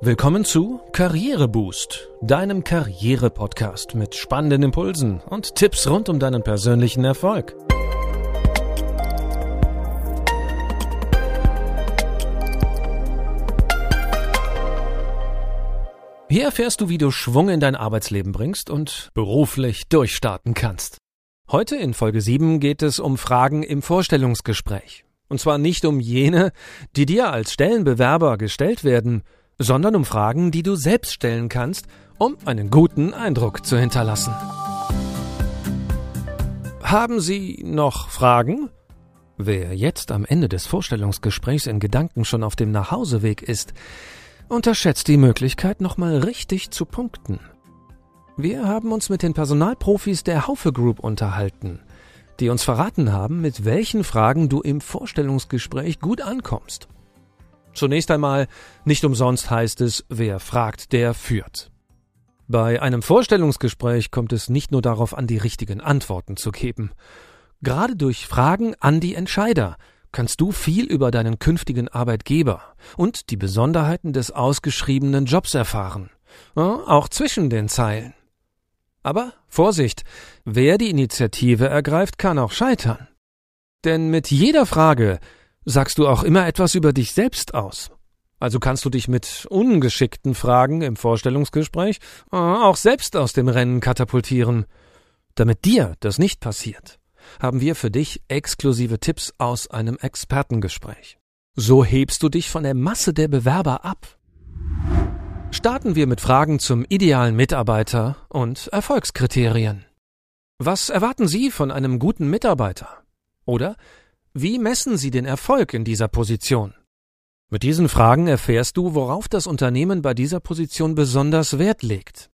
Willkommen zu Karriereboost, deinem Karriere-Podcast mit spannenden Impulsen und Tipps rund um deinen persönlichen Erfolg. Hier erfährst du, wie du Schwung in dein Arbeitsleben bringst und beruflich durchstarten kannst. Heute in Folge 7 geht es um Fragen im Vorstellungsgespräch. Und zwar nicht um jene, die dir als Stellenbewerber gestellt werden, sondern um Fragen, die du selbst stellen kannst, um einen guten Eindruck zu hinterlassen. Haben Sie noch Fragen? Wer jetzt am Ende des Vorstellungsgesprächs in Gedanken schon auf dem Nachhauseweg ist, unterschätzt die Möglichkeit, nochmal richtig zu punkten. Wir haben uns mit den Personalprofis der Haufe Group unterhalten, die uns verraten haben, mit welchen Fragen du im Vorstellungsgespräch gut ankommst. Zunächst einmal, nicht umsonst heißt es, wer fragt, der führt. Bei einem Vorstellungsgespräch kommt es nicht nur darauf an, die richtigen Antworten zu geben. Gerade durch Fragen an die Entscheider kannst du viel über deinen künftigen Arbeitgeber und die Besonderheiten des ausgeschriebenen Jobs erfahren. Auch zwischen den Zeilen. Aber Vorsicht, wer die Initiative ergreift, kann auch scheitern. Denn mit jeder Frage sagst du auch immer etwas über dich selbst aus. Also kannst du dich mit ungeschickten Fragen im Vorstellungsgespräch äh, auch selbst aus dem Rennen katapultieren. Damit dir das nicht passiert, haben wir für dich exklusive Tipps aus einem Expertengespräch. So hebst du dich von der Masse der Bewerber ab. Starten wir mit Fragen zum idealen Mitarbeiter und Erfolgskriterien. Was erwarten Sie von einem guten Mitarbeiter? Oder wie messen Sie den Erfolg in dieser Position? Mit diesen Fragen erfährst du, worauf das Unternehmen bei dieser Position besonders Wert legt.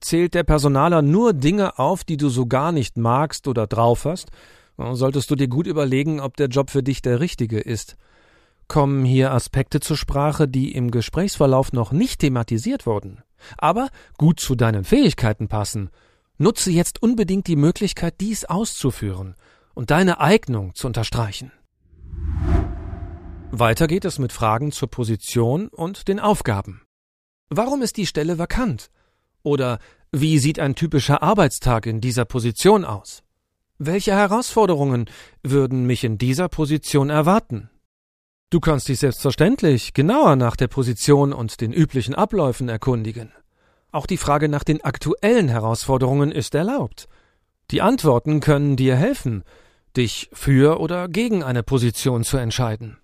Zählt der Personaler nur Dinge auf, die du so gar nicht magst oder drauf hast, solltest du dir gut überlegen, ob der Job für dich der richtige ist. Kommen hier Aspekte zur Sprache, die im Gesprächsverlauf noch nicht thematisiert wurden, aber gut zu deinen Fähigkeiten passen, nutze jetzt unbedingt die Möglichkeit, dies auszuführen und deine Eignung zu unterstreichen. Weiter geht es mit Fragen zur Position und den Aufgaben. Warum ist die Stelle vakant? Oder wie sieht ein typischer Arbeitstag in dieser Position aus? Welche Herausforderungen würden mich in dieser Position erwarten? Du kannst dich selbstverständlich genauer nach der Position und den üblichen Abläufen erkundigen. Auch die Frage nach den aktuellen Herausforderungen ist erlaubt. Die Antworten können dir helfen, dich für oder gegen eine Position zu entscheiden.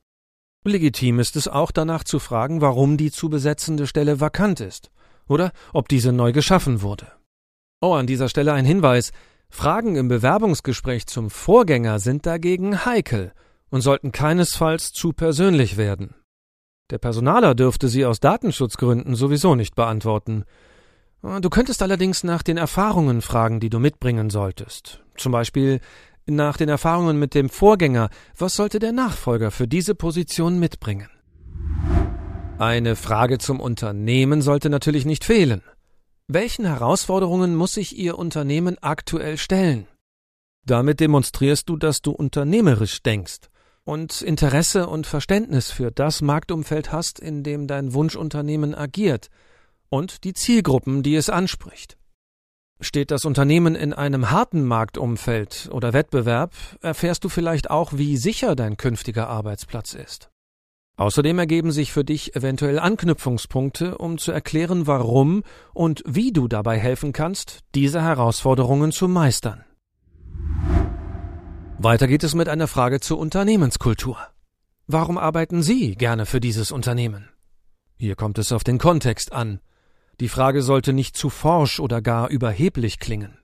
Legitim ist es auch danach zu fragen, warum die zu besetzende Stelle vakant ist oder ob diese neu geschaffen wurde. Oh, an dieser Stelle ein Hinweis. Fragen im Bewerbungsgespräch zum Vorgänger sind dagegen heikel und sollten keinesfalls zu persönlich werden. Der Personaler dürfte sie aus Datenschutzgründen sowieso nicht beantworten. Du könntest allerdings nach den Erfahrungen fragen, die du mitbringen solltest. Zum Beispiel, nach den Erfahrungen mit dem Vorgänger, was sollte der Nachfolger für diese Position mitbringen? Eine Frage zum Unternehmen sollte natürlich nicht fehlen. Welchen Herausforderungen muss sich Ihr Unternehmen aktuell stellen? Damit demonstrierst du, dass du unternehmerisch denkst und Interesse und Verständnis für das Marktumfeld hast, in dem dein Wunschunternehmen agiert und die Zielgruppen, die es anspricht. Steht das Unternehmen in einem harten Marktumfeld oder Wettbewerb, erfährst du vielleicht auch, wie sicher dein künftiger Arbeitsplatz ist. Außerdem ergeben sich für dich eventuell Anknüpfungspunkte, um zu erklären, warum und wie du dabei helfen kannst, diese Herausforderungen zu meistern. Weiter geht es mit einer Frage zur Unternehmenskultur. Warum arbeiten Sie gerne für dieses Unternehmen? Hier kommt es auf den Kontext an. Die Frage sollte nicht zu forsch oder gar überheblich klingen.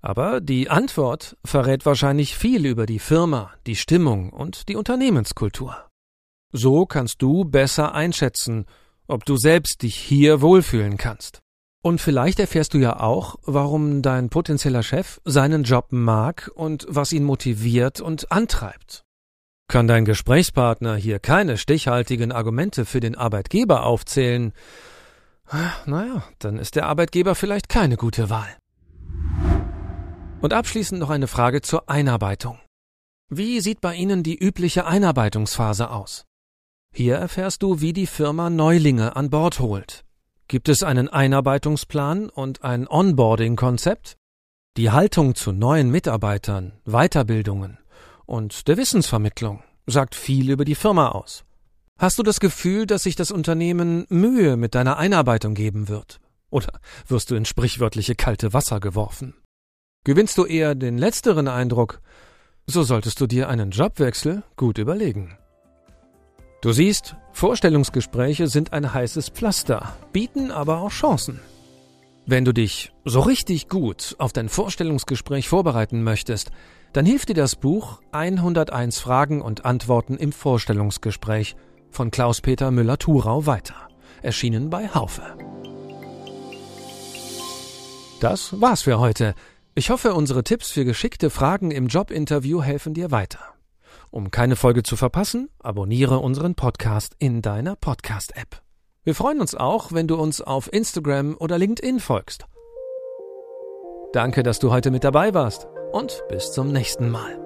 Aber die Antwort verrät wahrscheinlich viel über die Firma, die Stimmung und die Unternehmenskultur. So kannst du besser einschätzen, ob du selbst dich hier wohlfühlen kannst. Und vielleicht erfährst du ja auch, warum dein potenzieller Chef seinen Job mag und was ihn motiviert und antreibt. Kann dein Gesprächspartner hier keine stichhaltigen Argumente für den Arbeitgeber aufzählen, naja, dann ist der Arbeitgeber vielleicht keine gute Wahl. Und abschließend noch eine Frage zur Einarbeitung. Wie sieht bei Ihnen die übliche Einarbeitungsphase aus? Hier erfährst du, wie die Firma Neulinge an Bord holt. Gibt es einen Einarbeitungsplan und ein Onboarding-Konzept? Die Haltung zu neuen Mitarbeitern, Weiterbildungen und der Wissensvermittlung sagt viel über die Firma aus. Hast du das Gefühl, dass sich das Unternehmen Mühe mit deiner Einarbeitung geben wird? Oder wirst du in sprichwörtliche kalte Wasser geworfen? Gewinnst du eher den letzteren Eindruck, so solltest du dir einen Jobwechsel gut überlegen. Du siehst, Vorstellungsgespräche sind ein heißes Pflaster, bieten aber auch Chancen. Wenn du dich so richtig gut auf dein Vorstellungsgespräch vorbereiten möchtest, dann hilft dir das Buch 101 Fragen und Antworten im Vorstellungsgespräch von Klaus-Peter Müller-Thurau weiter, erschienen bei Haufe. Das war's für heute. Ich hoffe, unsere Tipps für geschickte Fragen im Jobinterview helfen dir weiter. Um keine Folge zu verpassen, abonniere unseren Podcast in deiner Podcast-App. Wir freuen uns auch, wenn du uns auf Instagram oder LinkedIn folgst. Danke, dass du heute mit dabei warst und bis zum nächsten Mal.